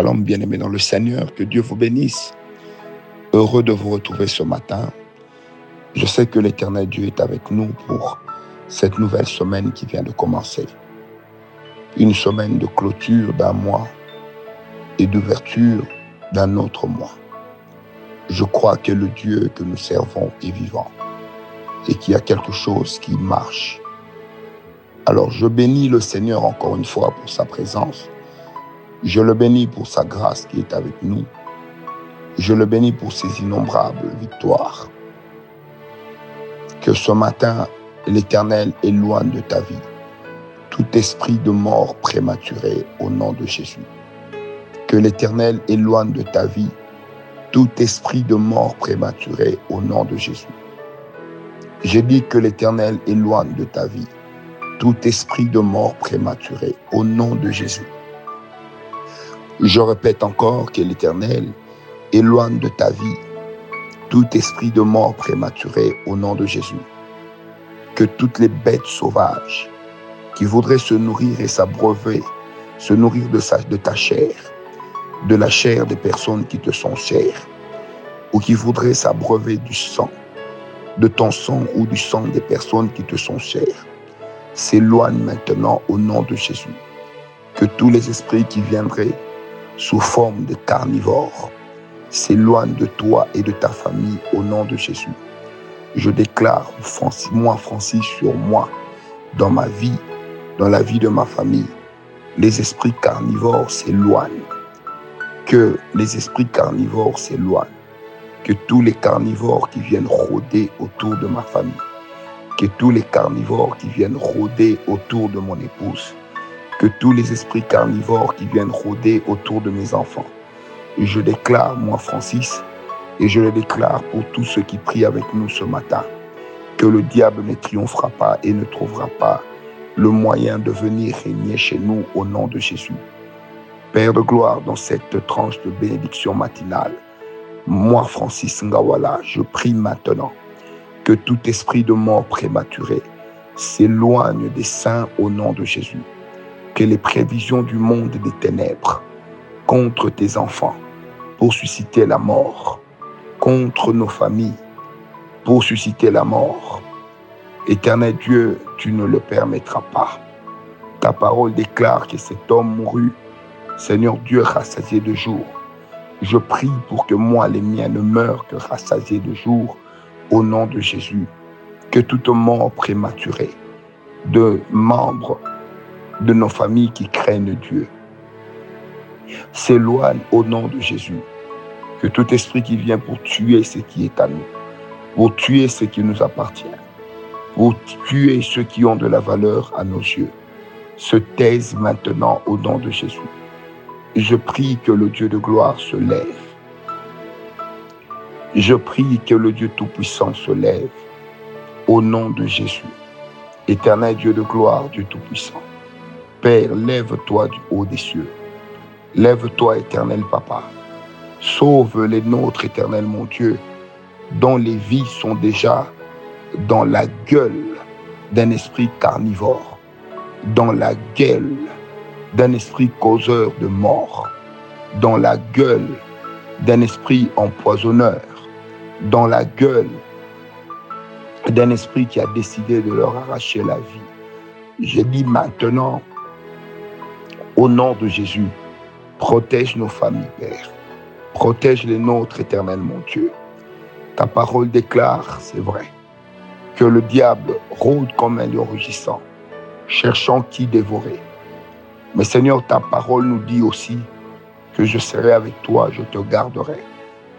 Shalom, bien-aimés dans le Seigneur, que Dieu vous bénisse. Heureux de vous retrouver ce matin. Je sais que l'Éternel Dieu est avec nous pour cette nouvelle semaine qui vient de commencer. Une semaine de clôture d'un mois et d'ouverture d'un autre mois. Je crois que le Dieu que nous servons est vivant et qu'il y a quelque chose qui marche. Alors je bénis le Seigneur encore une fois pour sa présence je le bénis pour sa grâce qui est avec nous. Je le bénis pour ses innombrables victoires. Que ce matin, l'Éternel éloigne de ta vie tout esprit de mort prématuré au nom de Jésus. Que l'Éternel éloigne de ta vie tout esprit de mort prématuré au nom de Jésus. J'ai dit que l'Éternel éloigne de ta vie tout esprit de mort prématuré au nom de Jésus. Je répète encore que l'Éternel éloigne de ta vie tout esprit de mort prématuré au nom de Jésus. Que toutes les bêtes sauvages qui voudraient se nourrir et s'abreuver, se nourrir de, de ta chair, de la chair des personnes qui te sont chères, ou qui voudraient s'abreuver du sang, de ton sang ou du sang des personnes qui te sont chères, s'éloignent maintenant au nom de Jésus. Que tous les esprits qui viendraient sous forme de carnivore s'éloigne de toi et de ta famille au nom de Jésus. Je déclare, moi Francis, sur moi, dans ma vie, dans la vie de ma famille, les esprits carnivores s'éloignent. Que les esprits carnivores s'éloignent. Que tous les carnivores qui viennent rôder autour de ma famille, que tous les carnivores qui viennent rôder autour de mon épouse, que tous les esprits carnivores qui viennent rôder autour de mes enfants. Je déclare, moi Francis, et je le déclare pour tous ceux qui prient avec nous ce matin, que le diable ne triomphera pas et ne trouvera pas le moyen de venir régner chez nous au nom de Jésus. Père de gloire, dans cette tranche de bénédiction matinale, moi Francis Ngawala, je prie maintenant que tout esprit de mort prématuré s'éloigne des saints au nom de Jésus que les prévisions du monde des ténèbres contre tes enfants pour susciter la mort, contre nos familles pour susciter la mort. Éternel Dieu, tu ne le permettras pas. Ta parole déclare que cet homme mourut, Seigneur Dieu, rassasié de jour. Je prie pour que moi, les miens, ne meurent que rassasiés de jour, au nom de Jésus. Que toute mort prématurée de membres de nos familles qui craignent Dieu. S'éloigne au nom de Jésus. Que tout esprit qui vient pour tuer ce qui est à nous, pour tuer ce qui nous appartient, pour tuer ceux qui ont de la valeur à nos yeux, se taise maintenant au nom de Jésus. Je prie que le Dieu de gloire se lève. Je prie que le Dieu Tout-Puissant se lève au nom de Jésus. Éternel Dieu de gloire, Dieu Tout-Puissant. Père, lève-toi du haut des cieux. Lève-toi, éternel Papa. Sauve les nôtres, éternel mon Dieu, dont les vies sont déjà dans la gueule d'un esprit carnivore, dans la gueule d'un esprit causeur de mort, dans la gueule d'un esprit empoisonneur, dans la gueule d'un esprit qui a décidé de leur arracher la vie. Je dis maintenant, au nom de Jésus, protège nos familles, Père. Protège les nôtres, éternel mon Dieu. Ta parole déclare, c'est vrai, que le diable rôde comme un lion rugissant, cherchant qui dévorer. Mais Seigneur, ta parole nous dit aussi que je serai avec toi, je te garderai,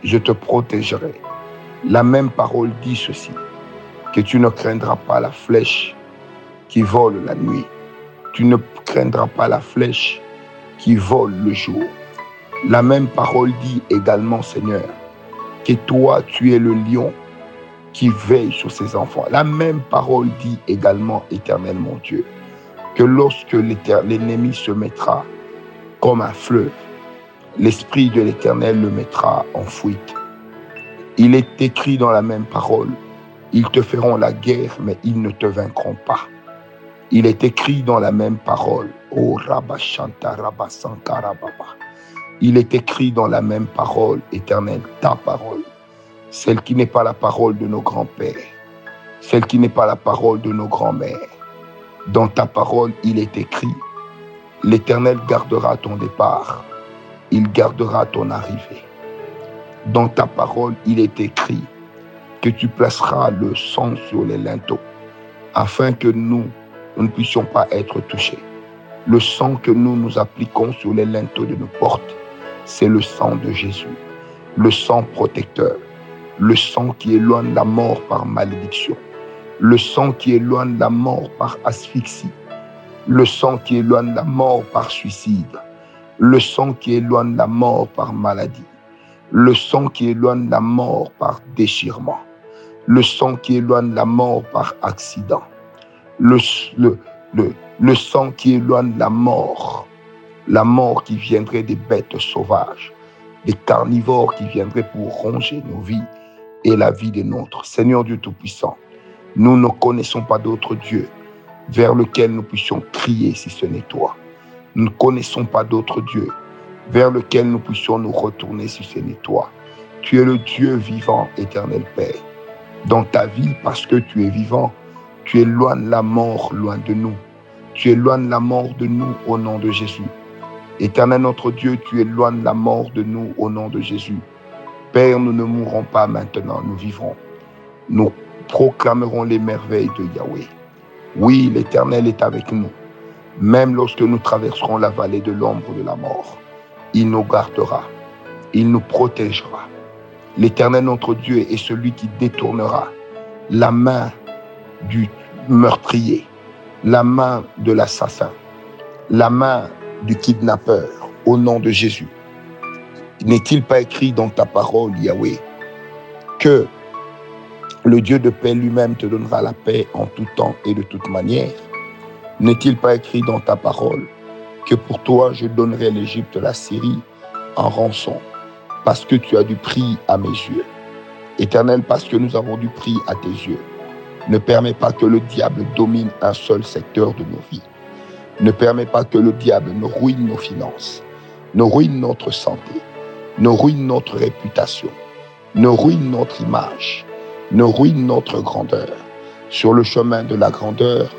je te protégerai. La même parole dit ceci, que tu ne craindras pas la flèche qui vole la nuit, tu ne craindras pas la flèche qui vole le jour. La même parole dit également, Seigneur, que toi, tu es le lion qui veille sur ses enfants. La même parole dit également, éternel mon Dieu, que lorsque l'ennemi se mettra comme un fleuve, l'Esprit de l'Éternel le mettra en fuite. Il est écrit dans la même parole, ils te feront la guerre, mais ils ne te vaincront pas. Il est écrit dans la même parole, Oh Rabashanta Rabasankarababa, Il est écrit dans la même parole éternelle, ta parole, celle qui n'est pas la parole de nos grands-pères, celle qui n'est pas la parole de nos grands-mères. Dans ta parole, il est écrit, l'Éternel gardera ton départ, il gardera ton arrivée. Dans ta parole, il est écrit que tu placeras le sang sur les linteaux, afin que nous, nous ne puissions pas être touchés. Le sang que nous nous appliquons sur les linteaux de nos portes, c'est le sang de Jésus, le sang protecteur, le sang qui éloigne la mort par malédiction, le sang qui éloigne la mort par asphyxie, le sang qui éloigne la mort par suicide, le sang qui éloigne la mort par maladie, le sang qui éloigne la mort par déchirement, le sang qui éloigne la mort par accident, le, sang qui éloigne la mort, la mort qui viendrait des bêtes sauvages, des carnivores qui viendraient pour ronger nos vies et la vie des nôtres. Seigneur Dieu Tout-Puissant, nous ne connaissons pas d'autre Dieu vers lequel nous puissions crier si ce n'est toi. Nous ne connaissons pas d'autre Dieu vers lequel nous puissions nous retourner si ce n'est toi. Tu es le Dieu vivant, éternel Père. Dans ta vie, parce que tu es vivant, tu éloignes la mort loin de nous. Tu éloignes la mort de nous au nom de Jésus. Éternel notre Dieu, tu éloignes la mort de nous au nom de Jésus. Père, nous ne mourrons pas maintenant, nous vivrons. Nous proclamerons les merveilles de Yahweh. Oui, l'Éternel est avec nous. Même lorsque nous traverserons la vallée de l'ombre de la mort, il nous gardera, il nous protégera. L'Éternel notre Dieu est celui qui détournera la main du meurtrier, la main de l'assassin, la main du kidnappeur au nom de Jésus. N'est-il pas écrit dans ta parole, Yahweh, que le Dieu de paix lui-même te donnera la paix en tout temps et de toute manière? N'est-il pas écrit dans ta parole que pour toi je donnerai l'Égypte, la Syrie en rançon, parce que tu as du prix à mes yeux? Éternel, parce que nous avons du prix à tes yeux. Ne permets pas que le diable domine un seul secteur de nos vies. Ne permets pas que le diable nous ruine nos finances, nous ruine notre santé, nous ruine notre réputation, nous ruine notre image, nous ruine notre grandeur. Sur le chemin de la grandeur,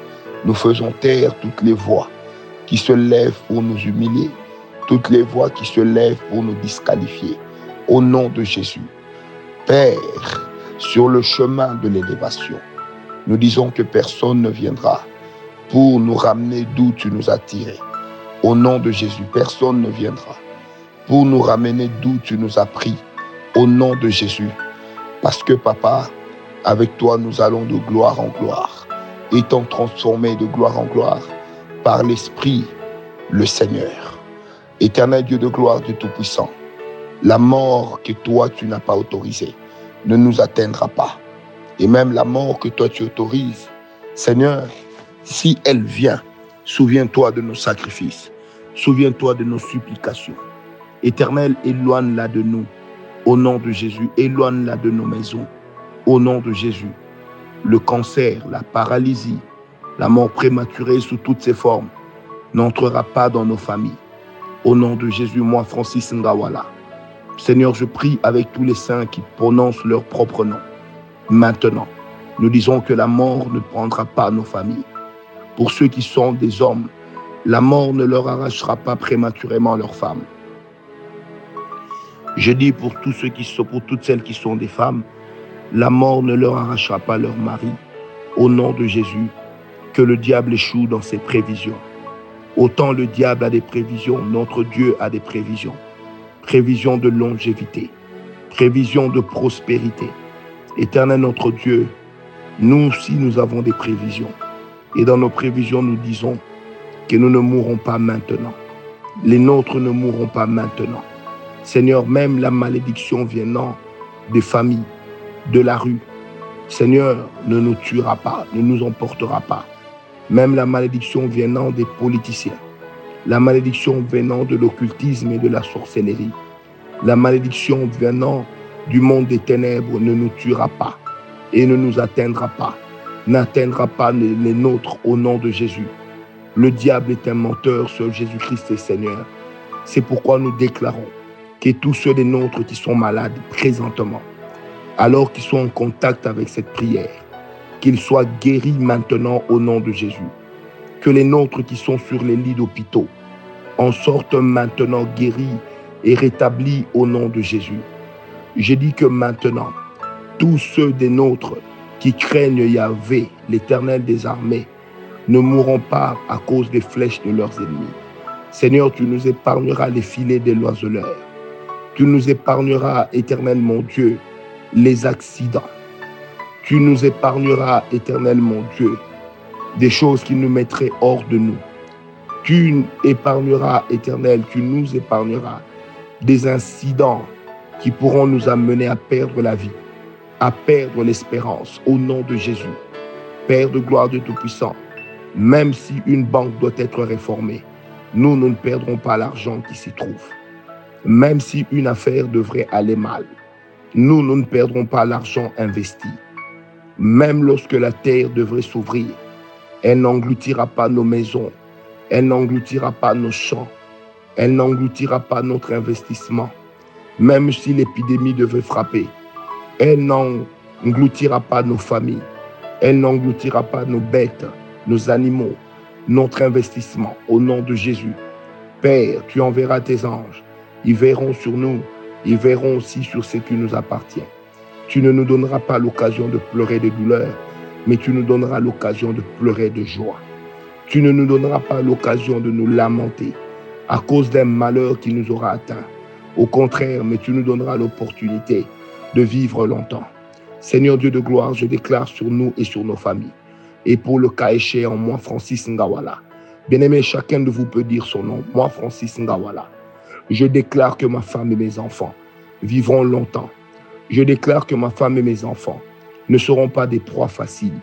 nous faisons taire toutes les voix qui se lèvent pour nous humilier, toutes les voix qui se lèvent pour nous disqualifier. Au nom de Jésus, Père, sur le chemin de l'élévation, nous disons que personne ne viendra pour nous ramener d'où tu nous as tirés. Au nom de Jésus, personne ne viendra pour nous ramener d'où tu nous as pris. Au nom de Jésus. Parce que papa, avec toi, nous allons de gloire en gloire, étant transformés de gloire en gloire par l'Esprit, le Seigneur. Éternel Dieu de gloire, Dieu Tout-Puissant, la mort que toi tu n'as pas autorisée ne nous atteindra pas. Et même la mort que toi tu autorises, Seigneur, si elle vient, souviens-toi de nos sacrifices, souviens-toi de nos supplications. Éternel, éloigne-la de nous. Au nom de Jésus, éloigne-la de nos maisons. Au nom de Jésus, le cancer, la paralysie, la mort prématurée sous toutes ses formes n'entrera pas dans nos familles. Au nom de Jésus, moi, Francis Ngawala, Seigneur, je prie avec tous les saints qui prononcent leur propre nom. Maintenant, nous disons que la mort ne prendra pas nos familles. Pour ceux qui sont des hommes, la mort ne leur arrachera pas prématurément leurs femmes. Je dis pour toutes celles qui sont des femmes, la mort ne leur arrachera pas leur mari. Au nom de Jésus, que le diable échoue dans ses prévisions. Autant le diable a des prévisions, notre Dieu a des prévisions. Prévisions de longévité, prévisions de prospérité. Éternel notre Dieu, nous aussi nous avons des prévisions. Et dans nos prévisions, nous disons que nous ne mourrons pas maintenant. Les nôtres ne mourront pas maintenant. Seigneur, même la malédiction venant des familles, de la rue, Seigneur, ne nous tuera pas, ne nous emportera pas. Même la malédiction venant des politiciens, la malédiction venant de l'occultisme et de la sorcellerie, la malédiction venant du monde des ténèbres ne nous tuera pas et ne nous atteindra pas, n'atteindra pas les nôtres au nom de Jésus. Le diable est un menteur, seul Jésus-Christ est Seigneur. C'est pourquoi nous déclarons que tous ceux des nôtres qui sont malades présentement, alors qu'ils sont en contact avec cette prière, qu'ils soient guéris maintenant au nom de Jésus. Que les nôtres qui sont sur les lits d'hôpitaux en sortent maintenant guéris et rétablis au nom de Jésus. Je dis que maintenant, tous ceux des nôtres qui craignent Yahvé, l'éternel des armées, ne mourront pas à cause des flèches de leurs ennemis. Seigneur, tu nous épargneras les filets des l'oiseleur. Tu nous épargneras, éternel mon Dieu, les accidents. Tu nous épargneras, éternel mon Dieu, des choses qui nous mettraient hors de nous. Tu épargneras, éternel, tu nous épargneras des incidents qui pourront nous amener à perdre la vie, à perdre l'espérance au nom de Jésus. Père de gloire de Tout-Puissant, même si une banque doit être réformée, nous, nous ne perdrons pas l'argent qui s'y trouve. Même si une affaire devrait aller mal, nous, nous ne perdrons pas l'argent investi. Même lorsque la terre devrait s'ouvrir, elle n'engloutira pas nos maisons, elle n'engloutira pas nos champs, elle n'engloutira pas notre investissement. Même si l'épidémie devait frapper, elle n'engloutira pas nos familles, elle n'engloutira pas nos bêtes, nos animaux, notre investissement au nom de Jésus. Père, tu enverras tes anges, ils verront sur nous, ils verront aussi sur ce qui nous appartient. Tu ne nous donneras pas l'occasion de pleurer de douleur, mais tu nous donneras l'occasion de pleurer de joie. Tu ne nous donneras pas l'occasion de nous lamenter à cause d'un malheur qui nous aura atteint. Au contraire, mais tu nous donneras l'opportunité de vivre longtemps. Seigneur Dieu de gloire, je déclare sur nous et sur nos familles. Et pour le cas échéant, moi, Francis Ngawala. Bien-aimé, chacun de vous peut dire son nom. Moi, Francis Ngawala. Je déclare que ma femme et mes enfants vivront longtemps. Je déclare que ma femme et mes enfants ne seront pas des proies faciles.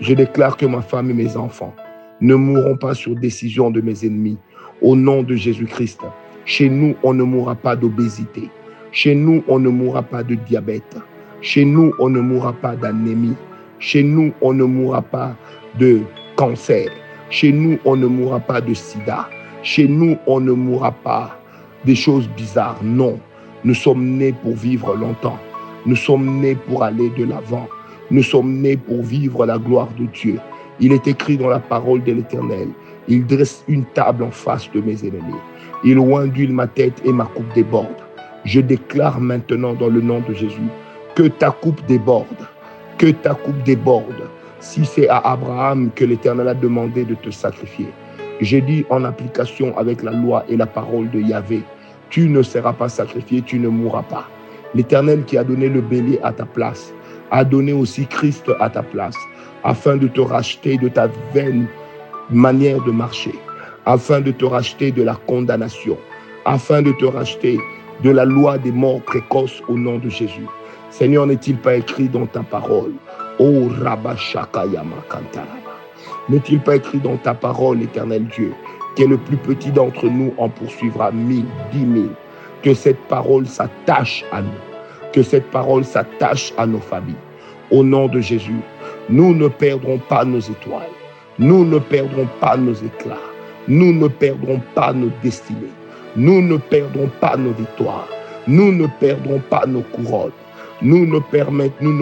Je déclare que ma femme et mes enfants ne mourront pas sur décision de mes ennemis. Au nom de Jésus-Christ, chez nous, on ne mourra pas d'obésité. Chez nous, on ne mourra pas de diabète. Chez nous, on ne mourra pas d'anémie. Chez nous, on ne mourra pas de cancer. Chez nous, on ne mourra pas de sida. Chez nous, on ne mourra pas des choses bizarres. Non, nous sommes nés pour vivre longtemps. Nous sommes nés pour aller de l'avant. Nous sommes nés pour vivre la gloire de Dieu. Il est écrit dans la parole de l'Éternel, il dresse une table en face de mes ennemis. Il oint d'huile ma tête et ma coupe déborde. Je déclare maintenant dans le nom de Jésus que ta coupe déborde, que ta coupe déborde. Si c'est à Abraham que l'Éternel a demandé de te sacrifier, j'ai dit en application avec la loi et la parole de Yahvé, tu ne seras pas sacrifié, tu ne mourras pas. L'Éternel qui a donné le bélier à ta place, a donné aussi Christ à ta place afin de te racheter de ta vaine manière de marcher, afin de te racheter de la condamnation, afin de te racheter de la loi des morts précoces au nom de Jésus. Seigneur, n'est-il pas écrit dans ta parole Oh. N'est-il pas écrit dans ta parole, éternel Dieu, que le plus petit d'entre nous en poursuivra mille, dix mille, que cette parole s'attache à nous, que cette parole s'attache à nos familles. Au nom de Jésus, nous ne perdrons pas nos étoiles. Nous ne perdrons pas nos éclats. Nous ne perdrons pas nos destinées. Nous ne perdrons pas nos victoires. Nous ne perdrons pas nos couronnes. Nous ne,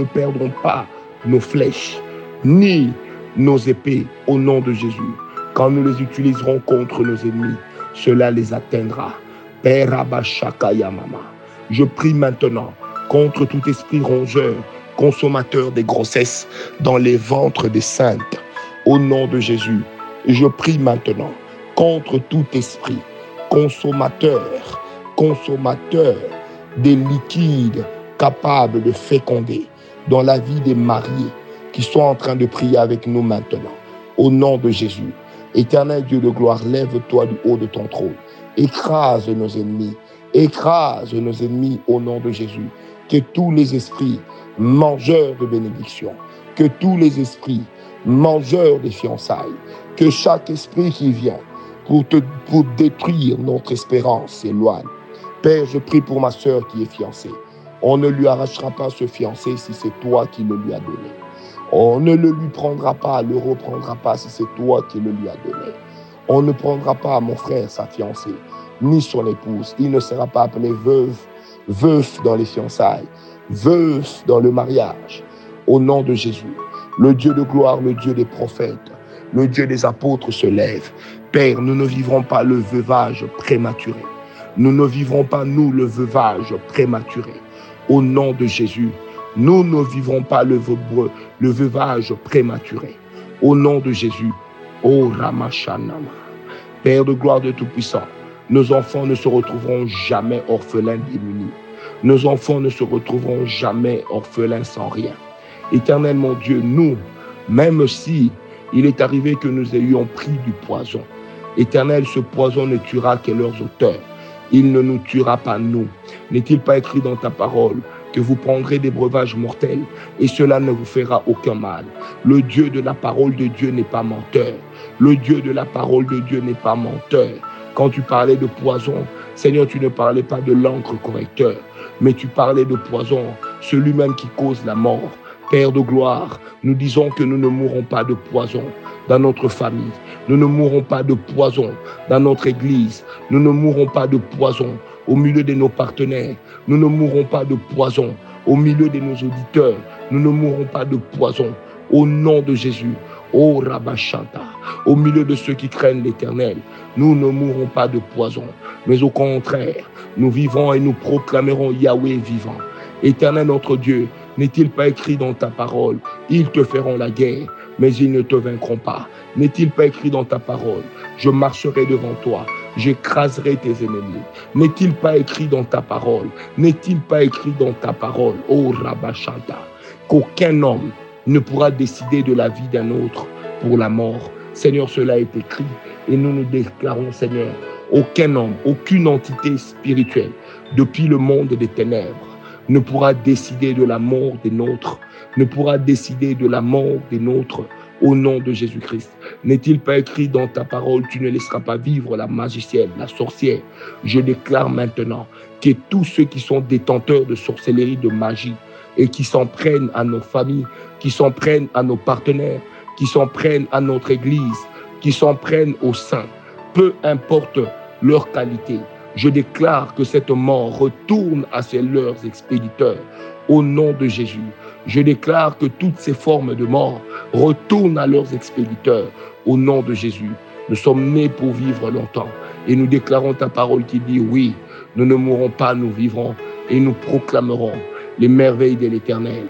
perdrons pas nos flèches, ni nos épées au nom de Jésus. Quand nous les utiliserons contre nos ennemis, cela les atteindra. Père Yamama, je prie maintenant contre tout esprit rongeur consommateur des grossesses dans les ventres des saintes. Au nom de Jésus, je prie maintenant contre tout esprit consommateur, consommateur des liquides capables de féconder dans la vie des mariés qui sont en train de prier avec nous maintenant. Au nom de Jésus, éternel Dieu de gloire, lève-toi du haut de ton trône. Écrase nos ennemis. Écrase nos ennemis au nom de Jésus. Que tous les esprits mangeurs de bénédiction, que tous les esprits mangeurs des fiançailles, que chaque esprit qui vient pour, détruire notre espérance s'éloigne. Père, je prie pour ma sœur qui est fiancée. On ne lui arrachera pas ce fiancé si c'est toi qui le lui as donné. On ne le lui prendra pas, le reprendra pas si c'est toi qui le lui as donné. On ne prendra pas, mon frère, sa fiancée, ni son épouse. Il ne sera pas appelé veuve, veuf dans les fiançailles, veuf dans le mariage. Au nom de Jésus, le Dieu de gloire, le Dieu des prophètes, le Dieu des apôtres se lève. Père, nous ne vivrons pas le veuvage prématuré. Nous ne vivrons pas, nous, le veuvage prématuré. Au nom de Jésus, nous ne vivrons pas le, veuvage prématuré. Au nom de Jésus, ô Ramachanama, Père de gloire de Tout-Puissant, nos enfants ne se retrouveront jamais orphelins démunis. Nos enfants ne se retrouveront jamais orphelins sans rien. Éternel mon Dieu, nous, même si il est arrivé que nous ayons pris du poison, Éternel, ce poison ne tuera que leurs auteurs. Il ne nous tuera pas nous. N'est-il pas écrit dans ta parole que vous prendrez des breuvages mortels et cela ne vous fera aucun mal? Le Dieu de la parole de Dieu n'est pas menteur. Le Dieu de la parole de Dieu n'est pas menteur. Quand tu parlais de poison, Seigneur, tu ne parlais pas de l'encre correcteur, mais tu parlais de poison, celui même qui cause la mort. Père de gloire, nous disons que nous ne mourrons pas de poison dans notre famille. Nous ne mourrons pas de poison dans notre église. Nous ne mourrons pas de poison au milieu de nos partenaires. Nous ne mourrons pas de poison au milieu de nos auditeurs. Nous ne mourrons pas de poison au nom de Jésus. Ô Rabachanta, au milieu de ceux qui craignent l'éternel, nous ne mourrons pas de poison, mais au contraire, nous vivrons et nous proclamerons Yahweh vivant. Éternel notre Dieu, n'est-il pas écrit dans ta parole, ils te feront la guerre, mais ils ne te vaincront pas. N'est-il pas écrit dans ta parole, je marcherai devant toi, j'écraserai tes ennemis. N'est-il pas écrit dans ta parole N'est-il pas écrit dans ta parole, ô Rabachanta, qu'aucun homme ne pourra décider de la vie d'un autre pour la mort? Seigneur, cela est écrit et nous nous déclarons, Seigneur, aucun homme, aucune entité spirituelle depuis le monde des ténèbres ne pourra décider de la mort des nôtres, ne pourra décider de la mort des nôtres au nom de Jésus-Christ. N'est-il pas écrit dans ta parole, tu ne laisseras pas vivre la magicienne, la sorcière? Je déclare maintenant que tous ceux qui sont détenteurs de sorcellerie, de magie, et qui s'en prennent à nos familles, qui s'en prennent à nos partenaires, qui s'en prennent à notre Église, qui s'en prennent au sein, peu importe leur qualité, je déclare que cette mort retourne à ses leurs expéditeurs au nom de Jésus. Je déclare que toutes ces formes de mort retournent à leurs expéditeurs au nom de Jésus. Nous sommes nés pour vivre longtemps et nous déclarons ta parole qui dit oui, nous ne mourrons pas, nous vivrons et nous proclamerons les merveilles de l'Éternel.